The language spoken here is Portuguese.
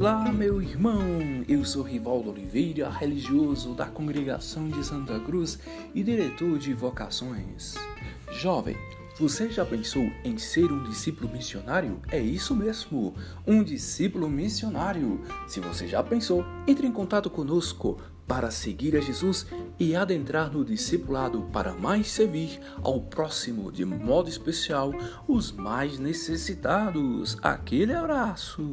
Olá, meu irmão! Eu sou Rivaldo Oliveira, religioso da Congregação de Santa Cruz e diretor de vocações. Jovem, você já pensou em ser um discípulo missionário? É isso mesmo, um discípulo missionário. Se você já pensou, entre em contato conosco para seguir a Jesus e adentrar no discipulado para mais servir ao próximo, de modo especial, os mais necessitados. Aquele abraço!